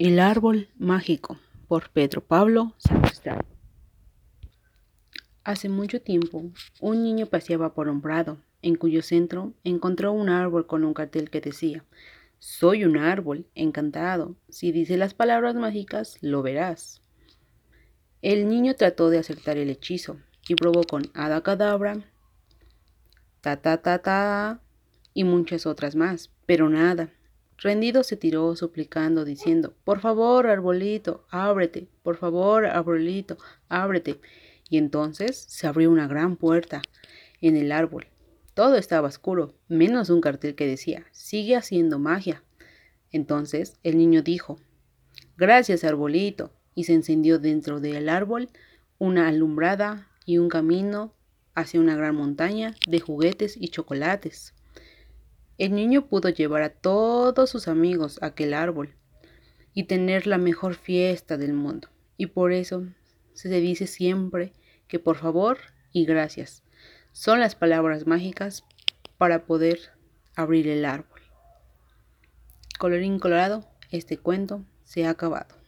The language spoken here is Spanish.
El árbol mágico por Pedro Pablo Sacristán. Hace mucho tiempo, un niño paseaba por un prado, en cuyo centro encontró un árbol con un cartel que decía, Soy un árbol, encantado, si dice las palabras mágicas, lo verás. El niño trató de acertar el hechizo y probó con Hada Cadabra, ta ta ta ta y muchas otras más, pero nada. Rendido se tiró suplicando, diciendo, Por favor, arbolito, ábrete, por favor, arbolito, ábrete. Y entonces se abrió una gran puerta en el árbol. Todo estaba oscuro, menos un cartel que decía, Sigue haciendo magia. Entonces el niño dijo, Gracias, arbolito, y se encendió dentro del árbol una alumbrada y un camino hacia una gran montaña de juguetes y chocolates. El niño pudo llevar a todos sus amigos a aquel árbol y tener la mejor fiesta del mundo. Y por eso se dice siempre que por favor y gracias son las palabras mágicas para poder abrir el árbol. Colorín colorado, este cuento se ha acabado.